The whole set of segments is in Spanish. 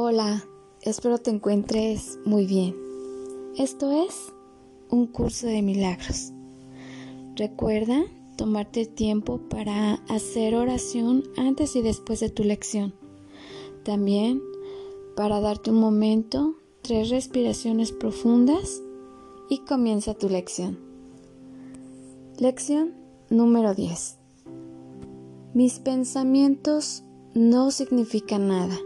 Hola, espero te encuentres muy bien. Esto es un curso de milagros. Recuerda tomarte tiempo para hacer oración antes y después de tu lección. También para darte un momento, tres respiraciones profundas y comienza tu lección. Lección número 10. Mis pensamientos no significan nada.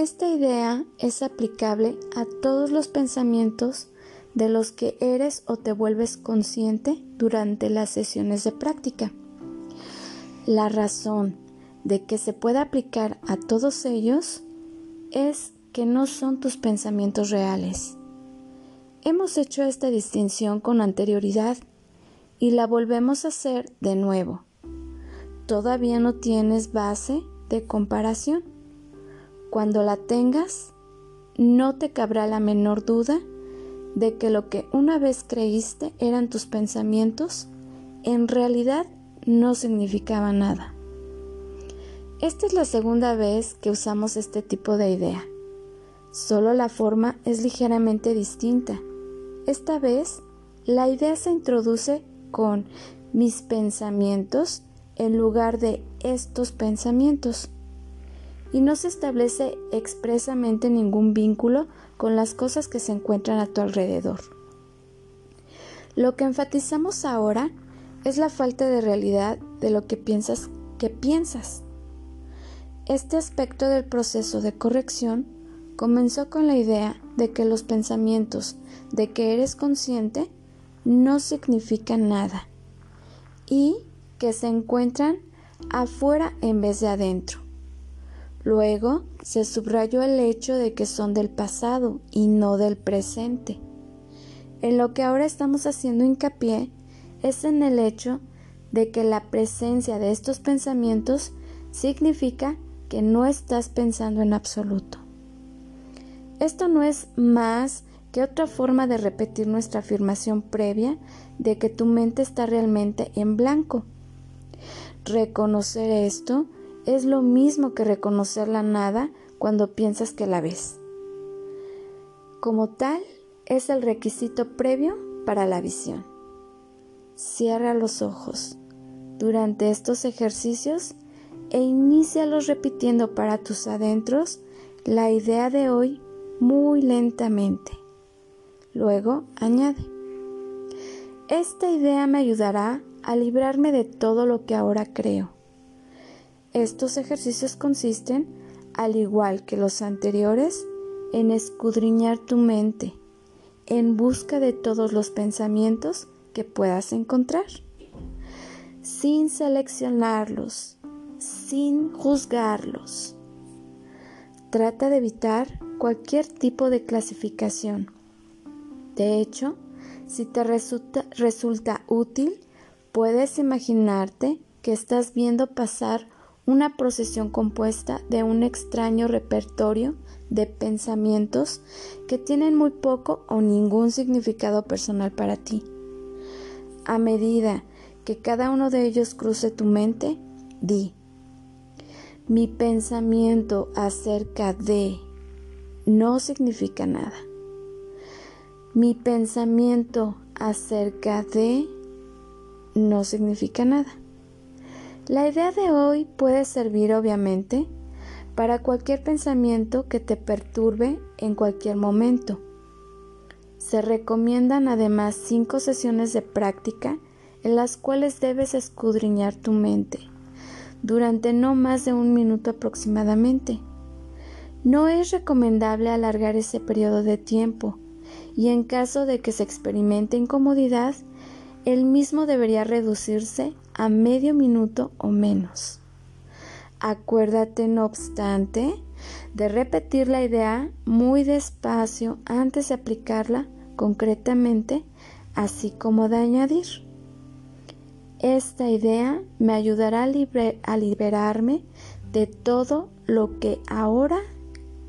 Esta idea es aplicable a todos los pensamientos de los que eres o te vuelves consciente durante las sesiones de práctica. La razón de que se pueda aplicar a todos ellos es que no son tus pensamientos reales. Hemos hecho esta distinción con anterioridad y la volvemos a hacer de nuevo. Todavía no tienes base de comparación. Cuando la tengas, no te cabrá la menor duda de que lo que una vez creíste eran tus pensamientos, en realidad no significaba nada. Esta es la segunda vez que usamos este tipo de idea. Solo la forma es ligeramente distinta. Esta vez, la idea se introduce con mis pensamientos en lugar de estos pensamientos y no se establece expresamente ningún vínculo con las cosas que se encuentran a tu alrededor. Lo que enfatizamos ahora es la falta de realidad de lo que piensas que piensas. Este aspecto del proceso de corrección comenzó con la idea de que los pensamientos de que eres consciente no significan nada y que se encuentran afuera en vez de adentro. Luego se subrayó el hecho de que son del pasado y no del presente. En lo que ahora estamos haciendo hincapié es en el hecho de que la presencia de estos pensamientos significa que no estás pensando en absoluto. Esto no es más que otra forma de repetir nuestra afirmación previa de que tu mente está realmente en blanco. Reconocer esto es lo mismo que reconocer la nada cuando piensas que la ves. Como tal, es el requisito previo para la visión. Cierra los ojos durante estos ejercicios e inícialos repitiendo para tus adentros la idea de hoy muy lentamente. Luego añade, esta idea me ayudará a librarme de todo lo que ahora creo estos ejercicios consisten, al igual que los anteriores, en escudriñar tu mente en busca de todos los pensamientos que puedas encontrar, sin seleccionarlos, sin juzgarlos. Trata de evitar cualquier tipo de clasificación. De hecho, si te resulta, útil, puedes imaginarte que estás viendo pasar una procesión compuesta de un extraño repertorio de pensamientos que tienen muy poco o ningún significado personal para ti. A medida que cada uno de ellos cruce tu mente, di, mi pensamiento acerca de no significa nada. Mi pensamiento acerca de no significa nada. La idea de hoy puede servir obviamente para cualquier pensamiento que te perturbe en cualquier momento. Se recomiendan además cinco sesiones de práctica en las cuales debes escudriñar tu mente durante no más de un minuto aproximadamente. No es recomendable alargar ese periodo de tiempo y en caso de que se experimente incomodidad, el mismo debería reducirse a medio minuto o menos. Acuérdate, no obstante, de repetir la idea muy despacio antes de aplicarla concretamente, así como de añadir. Esta idea me ayudará a, a liberarme de todo lo que ahora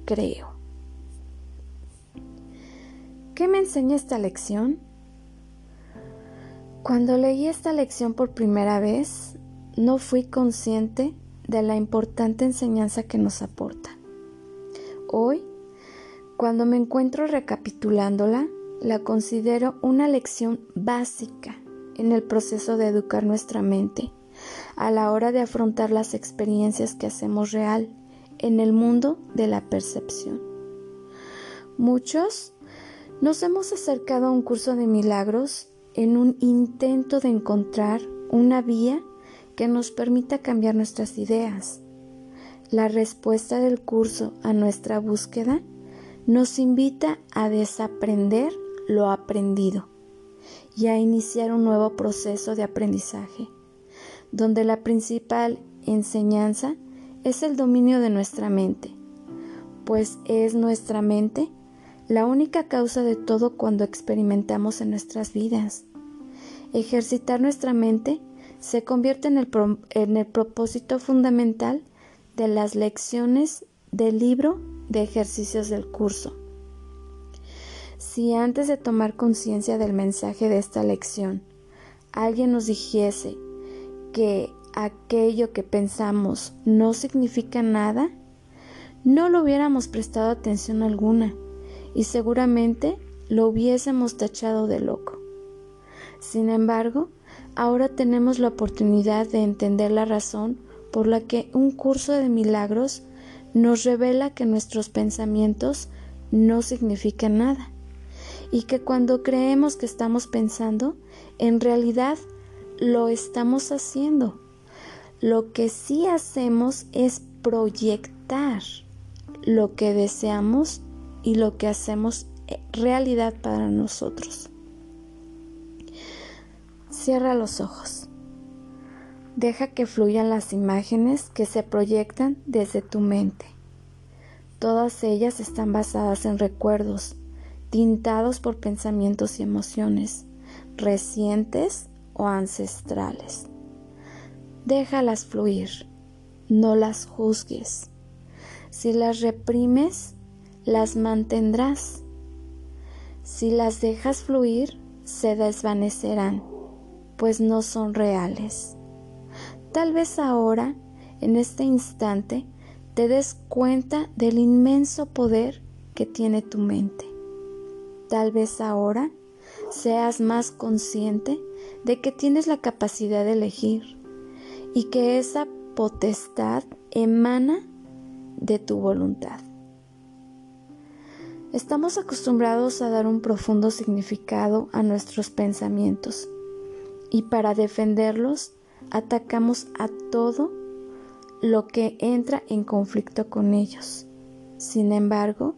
creo. ¿Qué me enseña esta lección? Cuando leí esta lección por primera vez, no fui consciente de la importante enseñanza que nos aporta. Hoy, cuando me encuentro recapitulándola, la considero una lección básica en el proceso de educar nuestra mente a la hora de afrontar las experiencias que hacemos real en el mundo de la percepción. Muchos nos hemos acercado a un curso de milagros en un intento de encontrar una vía que nos permita cambiar nuestras ideas. La respuesta del curso a nuestra búsqueda nos invita a desaprender lo aprendido y a iniciar un nuevo proceso de aprendizaje, donde la principal enseñanza es el dominio de nuestra mente, pues es nuestra mente la única causa de todo cuando experimentamos en nuestras vidas. Ejercitar nuestra mente se convierte en el, propósito fundamental de las lecciones del libro de ejercicios del curso. Si antes de tomar conciencia del mensaje de esta lección, alguien nos dijese que aquello que pensamos no significa nada, no lo hubiéramos prestado atención alguna y seguramente lo hubiésemos tachado de loco. Sin embargo, ahora tenemos la oportunidad de entender la razón por la que un curso de milagros nos revela que nuestros pensamientos no significan nada y que cuando creemos que estamos pensando, en realidad lo estamos haciendo. Lo que sí hacemos es proyectar lo que deseamos y lo que hacemos eh, realidad para nosotros. Cierra los ojos. Deja que fluyan las imágenes que se proyectan desde tu mente. Todas ellas están basadas en recuerdos, tintados por pensamientos y emociones, recientes o ancestrales. Déjalas fluir, no las juzgues. Si las reprimes, las mantendrás. Si las dejas fluir, se desvanecerán, pues no son reales. Tal vez ahora, en este instante, te des cuenta del inmenso poder que tiene tu mente. Tal vez ahora seas más consciente de que tienes la capacidad de elegir y que esa potestad emana de tu voluntad. Estamos acostumbrados a dar un profundo significado a nuestros pensamientos y para defenderlos atacamos a todo lo que entra en conflicto con ellos. Sin embargo,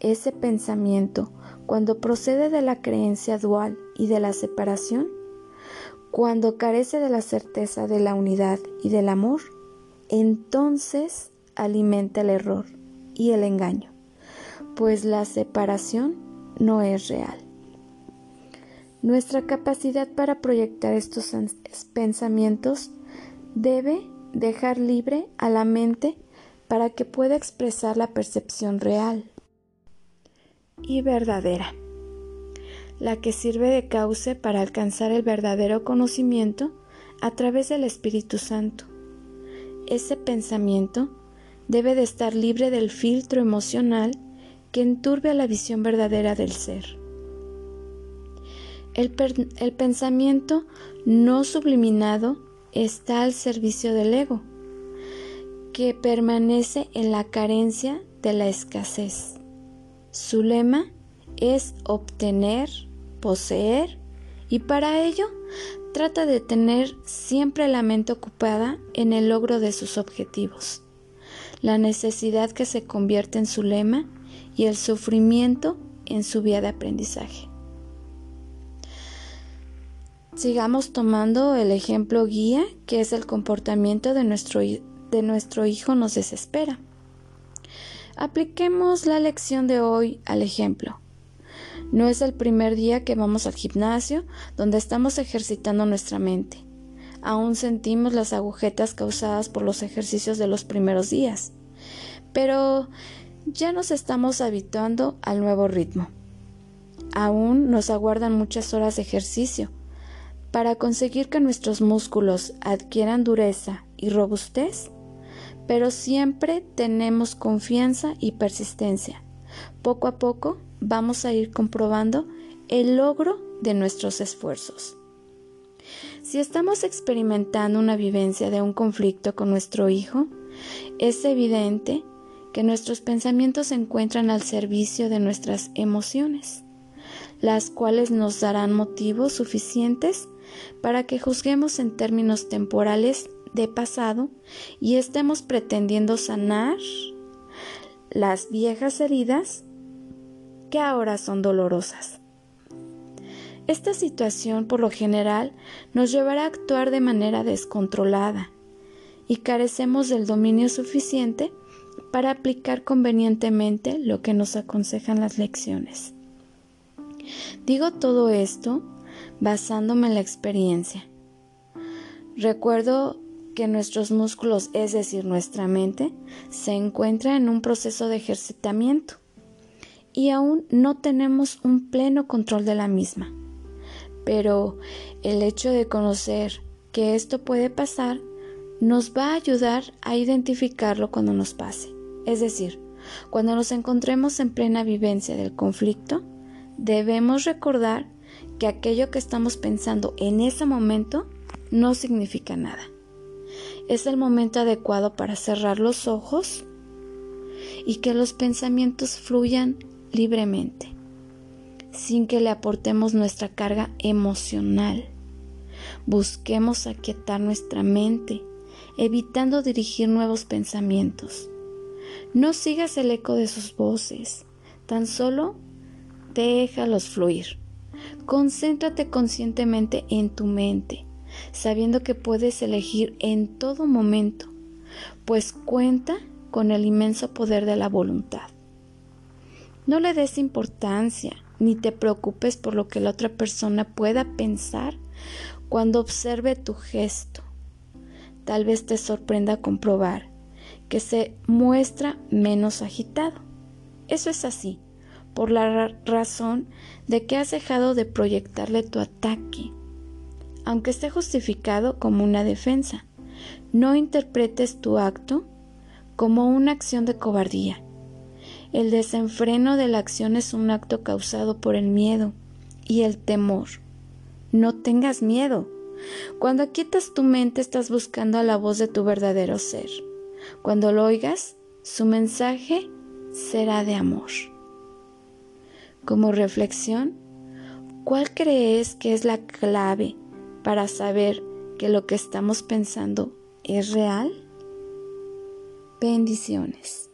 ese pensamiento, cuando procede de la creencia dual y de la separación, cuando carece de la certeza de la unidad y del amor, entonces alimenta el error y el engaño pues la separación no es real. Nuestra capacidad para proyectar estos pensamientos debe dejar libre a la mente para que pueda expresar la percepción real y verdadera, la que sirve de cauce para alcanzar el verdadero conocimiento a través del Espíritu Santo. Ese pensamiento debe de estar libre del filtro emocional que enturbe a la visión verdadera del ser. El, el, pensamiento no subliminado está al servicio del ego, que permanece en la carencia de la escasez. Su lema es obtener, poseer, y para ello trata de tener siempre la mente ocupada en el logro de sus objetivos. La necesidad que se convierte en su lema y el sufrimiento en su vía de aprendizaje. Sigamos tomando el ejemplo guía que es el comportamiento de nuestro, de nuestro hijo nos desespera. Apliquemos la lección de hoy al ejemplo. No es el primer día que vamos al gimnasio donde estamos ejercitando nuestra mente. Aún sentimos las agujetas causadas por los ejercicios de los primeros días. Pero ya nos estamos habituando al nuevo ritmo. Aún nos aguardan muchas horas de ejercicio. Para conseguir que nuestros músculos adquieran dureza y robustez, pero siempre tenemos confianza y persistencia. Poco a poco vamos a ir comprobando el logro de nuestros esfuerzos. Si estamos experimentando una vivencia de un conflicto con nuestro hijo, es evidente que nuestros pensamientos se encuentran al servicio de nuestras emociones, las cuales nos darán motivos suficientes para que juzguemos en términos temporales de pasado y estemos pretendiendo sanar las viejas heridas que ahora son dolorosas. Esta situación por lo general nos llevará a actuar de manera descontrolada y carecemos del dominio suficiente para aplicar convenientemente lo que nos aconsejan las lecciones. Digo todo esto basándome en la experiencia. Recuerdo que nuestros músculos, es decir, nuestra mente, se encuentra en un proceso de ejercitamiento y aún no tenemos un pleno control de la misma. Pero el hecho de conocer que esto puede pasar nos va a ayudar a identificarlo cuando nos pase. Es decir, cuando nos encontremos en plena vivencia del conflicto, debemos recordar que aquello que estamos pensando en ese momento no significa nada. Es el momento adecuado para cerrar los ojos y que los pensamientos fluyan libremente, sin que le aportemos nuestra carga emocional. Busquemos aquietar nuestra mente, evitando dirigir nuevos pensamientos. No sigas el eco de sus voces, tan solo déjalos fluir. Concéntrate conscientemente en tu mente, sabiendo que puedes elegir en todo momento, pues cuenta con el inmenso poder de la voluntad. No le des importancia ni te preocupes por lo que la otra persona pueda pensar cuando observe tu gesto. Tal vez te sorprenda comprobar que se muestra menos agitado. Eso es así, por la razón de que has dejado de proyectarle tu ataque, aunque esté justificado como una defensa. No interpretes tu acto como una acción de cobardía el desenfreno de la acción es un acto causado por el miedo y el temor. No tengas miedo. Cuando aquietas tu mente estás buscando a la voz de tu verdadero ser. Cuando lo oigas, su mensaje será de amor. Como reflexión, ¿cuál crees que es la clave para saber que lo que estamos pensando es real? Bendiciones.